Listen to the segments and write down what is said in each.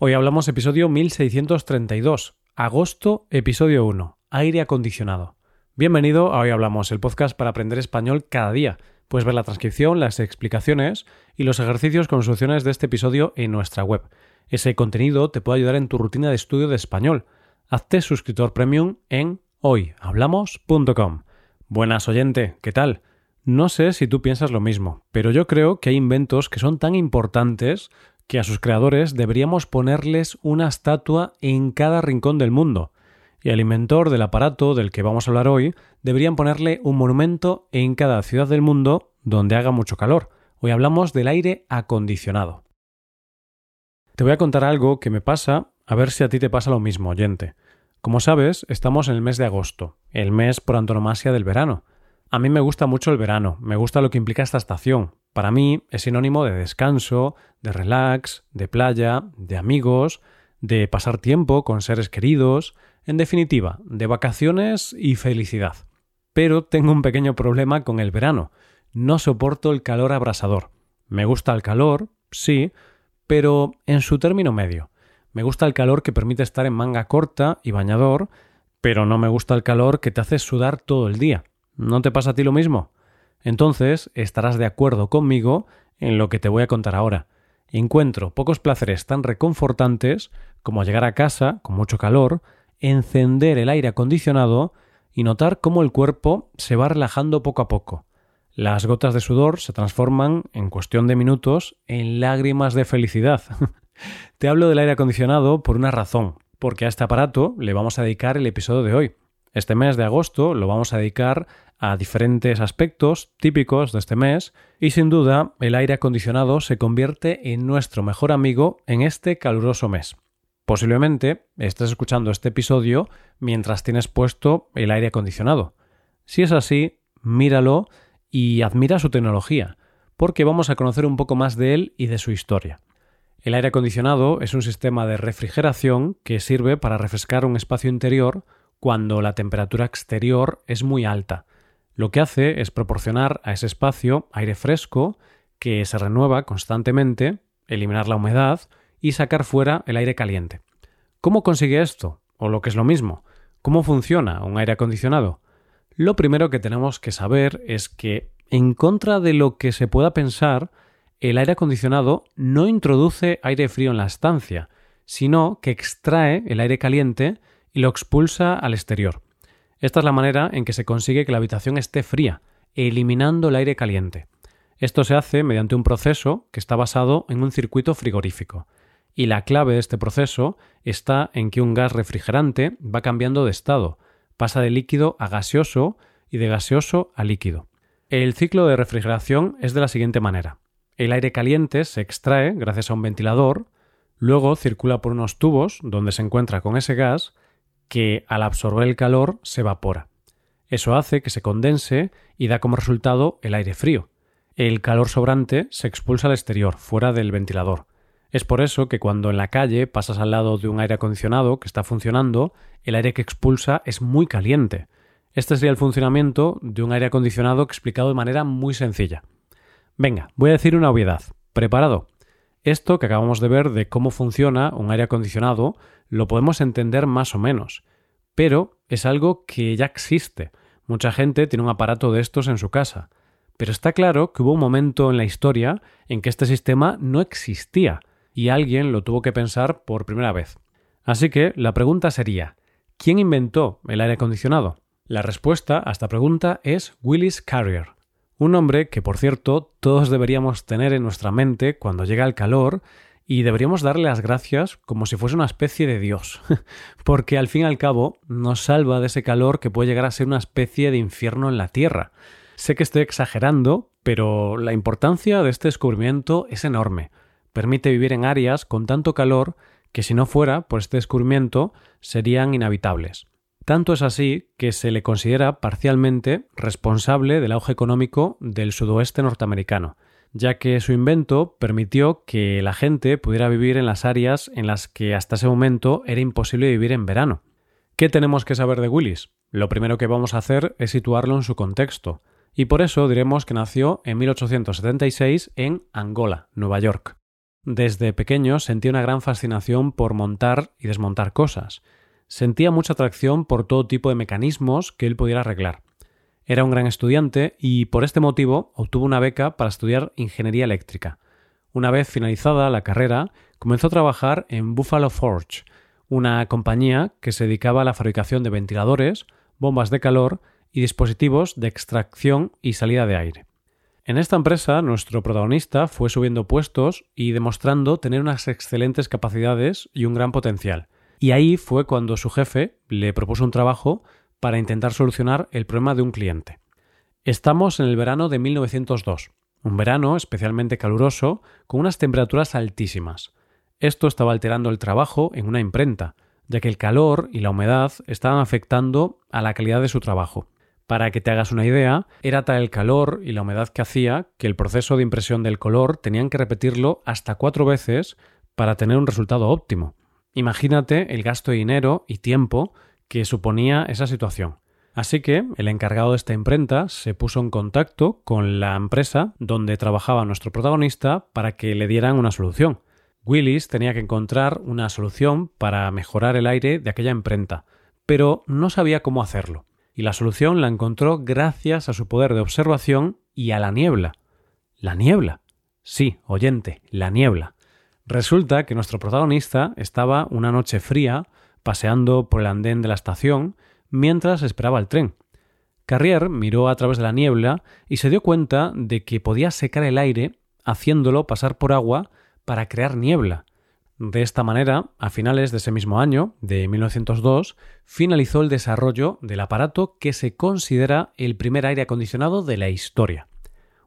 Hoy hablamos episodio 1632, agosto, episodio 1, aire acondicionado. Bienvenido a Hoy Hablamos, el podcast para aprender español cada día. Puedes ver la transcripción, las explicaciones y los ejercicios con soluciones de este episodio en nuestra web. Ese contenido te puede ayudar en tu rutina de estudio de español. Hazte suscriptor premium en hoyhablamos.com. Buenas oyente, ¿qué tal? No sé si tú piensas lo mismo, pero yo creo que hay inventos que son tan importantes que a sus creadores deberíamos ponerles una estatua en cada rincón del mundo, y al inventor del aparato del que vamos a hablar hoy deberían ponerle un monumento en cada ciudad del mundo donde haga mucho calor. Hoy hablamos del aire acondicionado. Te voy a contar algo que me pasa, a ver si a ti te pasa lo mismo, oyente. Como sabes, estamos en el mes de agosto, el mes por antonomasia del verano. A mí me gusta mucho el verano, me gusta lo que implica esta estación, para mí es sinónimo de descanso, de relax, de playa, de amigos, de pasar tiempo con seres queridos, en definitiva, de vacaciones y felicidad. Pero tengo un pequeño problema con el verano. No soporto el calor abrasador. Me gusta el calor, sí, pero en su término medio. Me gusta el calor que permite estar en manga corta y bañador, pero no me gusta el calor que te hace sudar todo el día. ¿No te pasa a ti lo mismo? Entonces estarás de acuerdo conmigo en lo que te voy a contar ahora. Encuentro pocos placeres tan reconfortantes como llegar a casa con mucho calor, encender el aire acondicionado y notar cómo el cuerpo se va relajando poco a poco. Las gotas de sudor se transforman, en cuestión de minutos, en lágrimas de felicidad. Te hablo del aire acondicionado por una razón, porque a este aparato le vamos a dedicar el episodio de hoy. Este mes de agosto lo vamos a dedicar a diferentes aspectos típicos de este mes y sin duda el aire acondicionado se convierte en nuestro mejor amigo en este caluroso mes. Posiblemente estés escuchando este episodio mientras tienes puesto el aire acondicionado. Si es así, míralo y admira su tecnología, porque vamos a conocer un poco más de él y de su historia. El aire acondicionado es un sistema de refrigeración que sirve para refrescar un espacio interior cuando la temperatura exterior es muy alta. Lo que hace es proporcionar a ese espacio aire fresco que se renueva constantemente, eliminar la humedad y sacar fuera el aire caliente. ¿Cómo consigue esto? O lo que es lo mismo, ¿cómo funciona un aire acondicionado? Lo primero que tenemos que saber es que, en contra de lo que se pueda pensar, el aire acondicionado no introduce aire frío en la estancia, sino que extrae el aire caliente y lo expulsa al exterior. Esta es la manera en que se consigue que la habitación esté fría, eliminando el aire caliente. Esto se hace mediante un proceso que está basado en un circuito frigorífico. Y la clave de este proceso está en que un gas refrigerante va cambiando de estado, pasa de líquido a gaseoso y de gaseoso a líquido. El ciclo de refrigeración es de la siguiente manera. El aire caliente se extrae gracias a un ventilador, luego circula por unos tubos donde se encuentra con ese gas que al absorber el calor se evapora. Eso hace que se condense y da como resultado el aire frío. El calor sobrante se expulsa al exterior, fuera del ventilador. Es por eso que cuando en la calle pasas al lado de un aire acondicionado que está funcionando, el aire que expulsa es muy caliente. Este sería el funcionamiento de un aire acondicionado explicado de manera muy sencilla. Venga, voy a decir una obviedad. ¿Preparado? Esto que acabamos de ver de cómo funciona un aire acondicionado lo podemos entender más o menos, pero es algo que ya existe. Mucha gente tiene un aparato de estos en su casa. Pero está claro que hubo un momento en la historia en que este sistema no existía y alguien lo tuvo que pensar por primera vez. Así que la pregunta sería, ¿quién inventó el aire acondicionado? La respuesta a esta pregunta es Willis Carrier, un hombre que, por cierto, todos deberíamos tener en nuestra mente cuando llega el calor y deberíamos darle las gracias como si fuese una especie de Dios, porque al fin y al cabo nos salva de ese calor que puede llegar a ser una especie de infierno en la Tierra. Sé que estoy exagerando, pero la importancia de este descubrimiento es enorme. Permite vivir en áreas con tanto calor que si no fuera por este descubrimiento serían inhabitables. Tanto es así que se le considera parcialmente responsable del auge económico del sudoeste norteamericano, ya que su invento permitió que la gente pudiera vivir en las áreas en las que hasta ese momento era imposible vivir en verano. ¿Qué tenemos que saber de Willis? Lo primero que vamos a hacer es situarlo en su contexto, y por eso diremos que nació en 1876 en Angola, Nueva York. Desde pequeño sentía una gran fascinación por montar y desmontar cosas. Sentía mucha atracción por todo tipo de mecanismos que él pudiera arreglar. Era un gran estudiante y por este motivo obtuvo una beca para estudiar ingeniería eléctrica. Una vez finalizada la carrera, comenzó a trabajar en Buffalo Forge, una compañía que se dedicaba a la fabricación de ventiladores, bombas de calor y dispositivos de extracción y salida de aire. En esta empresa, nuestro protagonista fue subiendo puestos y demostrando tener unas excelentes capacidades y un gran potencial. Y ahí fue cuando su jefe le propuso un trabajo para intentar solucionar el problema de un cliente. Estamos en el verano de 1902, un verano especialmente caluroso, con unas temperaturas altísimas. Esto estaba alterando el trabajo en una imprenta, ya que el calor y la humedad estaban afectando a la calidad de su trabajo. Para que te hagas una idea, era tal el calor y la humedad que hacía que el proceso de impresión del color tenían que repetirlo hasta cuatro veces para tener un resultado óptimo. Imagínate el gasto de dinero y tiempo que suponía esa situación. Así que el encargado de esta imprenta se puso en contacto con la empresa donde trabajaba nuestro protagonista para que le dieran una solución. Willis tenía que encontrar una solución para mejorar el aire de aquella imprenta, pero no sabía cómo hacerlo y la solución la encontró gracias a su poder de observación y a la niebla. ¿La niebla? Sí, oyente, la niebla. Resulta que nuestro protagonista estaba una noche fría paseando por el andén de la estación mientras esperaba el tren. Carrier miró a través de la niebla y se dio cuenta de que podía secar el aire haciéndolo pasar por agua para crear niebla, de esta manera, a finales de ese mismo año, de 1902, finalizó el desarrollo del aparato que se considera el primer aire acondicionado de la historia.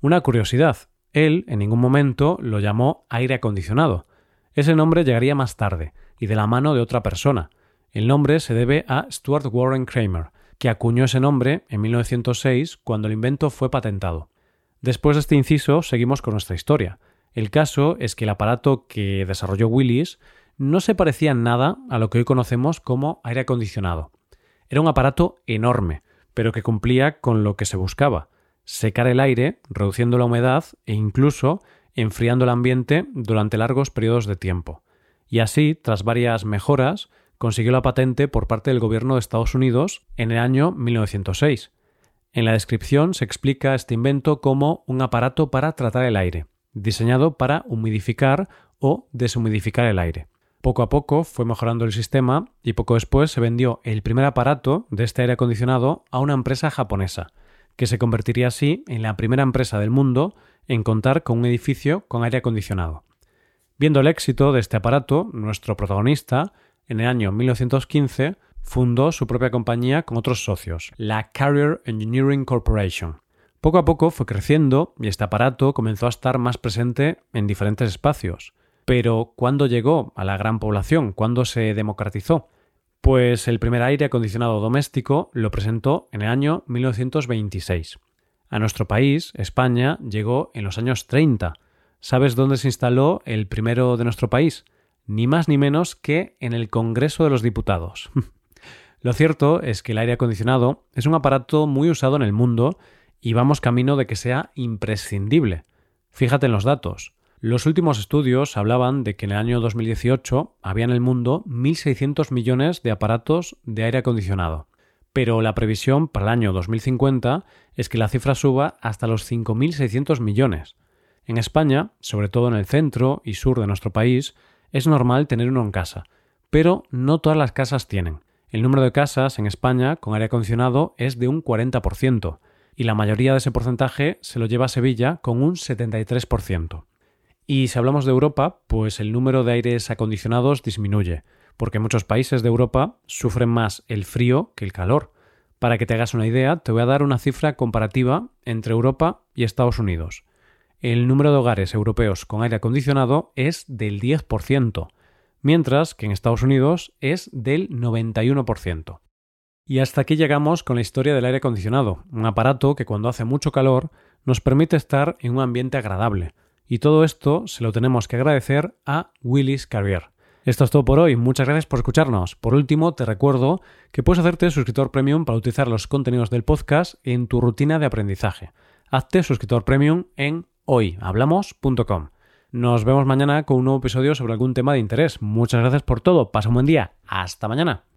Una curiosidad, él en ningún momento lo llamó aire acondicionado. Ese nombre llegaría más tarde, y de la mano de otra persona. El nombre se debe a Stuart Warren Kramer, que acuñó ese nombre en 1906 cuando el invento fue patentado. Después de este inciso, seguimos con nuestra historia. El caso es que el aparato que desarrolló Willis no se parecía en nada a lo que hoy conocemos como aire acondicionado. Era un aparato enorme, pero que cumplía con lo que se buscaba, secar el aire, reduciendo la humedad e incluso enfriando el ambiente durante largos periodos de tiempo. Y así, tras varias mejoras, consiguió la patente por parte del gobierno de Estados Unidos en el año 1906. En la descripción se explica este invento como un aparato para tratar el aire diseñado para humidificar o deshumidificar el aire. Poco a poco fue mejorando el sistema y poco después se vendió el primer aparato de este aire acondicionado a una empresa japonesa, que se convertiría así en la primera empresa del mundo en contar con un edificio con aire acondicionado. Viendo el éxito de este aparato, nuestro protagonista, en el año 1915, fundó su propia compañía con otros socios, la Carrier Engineering Corporation, poco a poco fue creciendo y este aparato comenzó a estar más presente en diferentes espacios. Pero ¿cuándo llegó a la gran población? ¿Cuándo se democratizó? Pues el primer aire acondicionado doméstico lo presentó en el año 1926. A nuestro país, España, llegó en los años 30. ¿Sabes dónde se instaló el primero de nuestro país? Ni más ni menos que en el Congreso de los Diputados. Lo cierto es que el aire acondicionado es un aparato muy usado en el mundo y vamos camino de que sea imprescindible. Fíjate en los datos. Los últimos estudios hablaban de que en el año 2018 había en el mundo 1.600 millones de aparatos de aire acondicionado, pero la previsión para el año 2050 es que la cifra suba hasta los 5.600 millones. En España, sobre todo en el centro y sur de nuestro país, es normal tener uno en casa, pero no todas las casas tienen. El número de casas en España con aire acondicionado es de un 40%, y la mayoría de ese porcentaje se lo lleva a Sevilla con un 73%. Y si hablamos de Europa, pues el número de aires acondicionados disminuye, porque muchos países de Europa sufren más el frío que el calor. Para que te hagas una idea, te voy a dar una cifra comparativa entre Europa y Estados Unidos. El número de hogares europeos con aire acondicionado es del 10%, mientras que en Estados Unidos es del 91%. Y hasta aquí llegamos con la historia del aire acondicionado, un aparato que cuando hace mucho calor nos permite estar en un ambiente agradable. Y todo esto se lo tenemos que agradecer a Willis Carrier. Esto es todo por hoy, muchas gracias por escucharnos. Por último, te recuerdo que puedes hacerte suscriptor premium para utilizar los contenidos del podcast en tu rutina de aprendizaje. Hazte suscriptor premium en hoyhablamos.com. Nos vemos mañana con un nuevo episodio sobre algún tema de interés. Muchas gracias por todo. Pasa un buen día. Hasta mañana.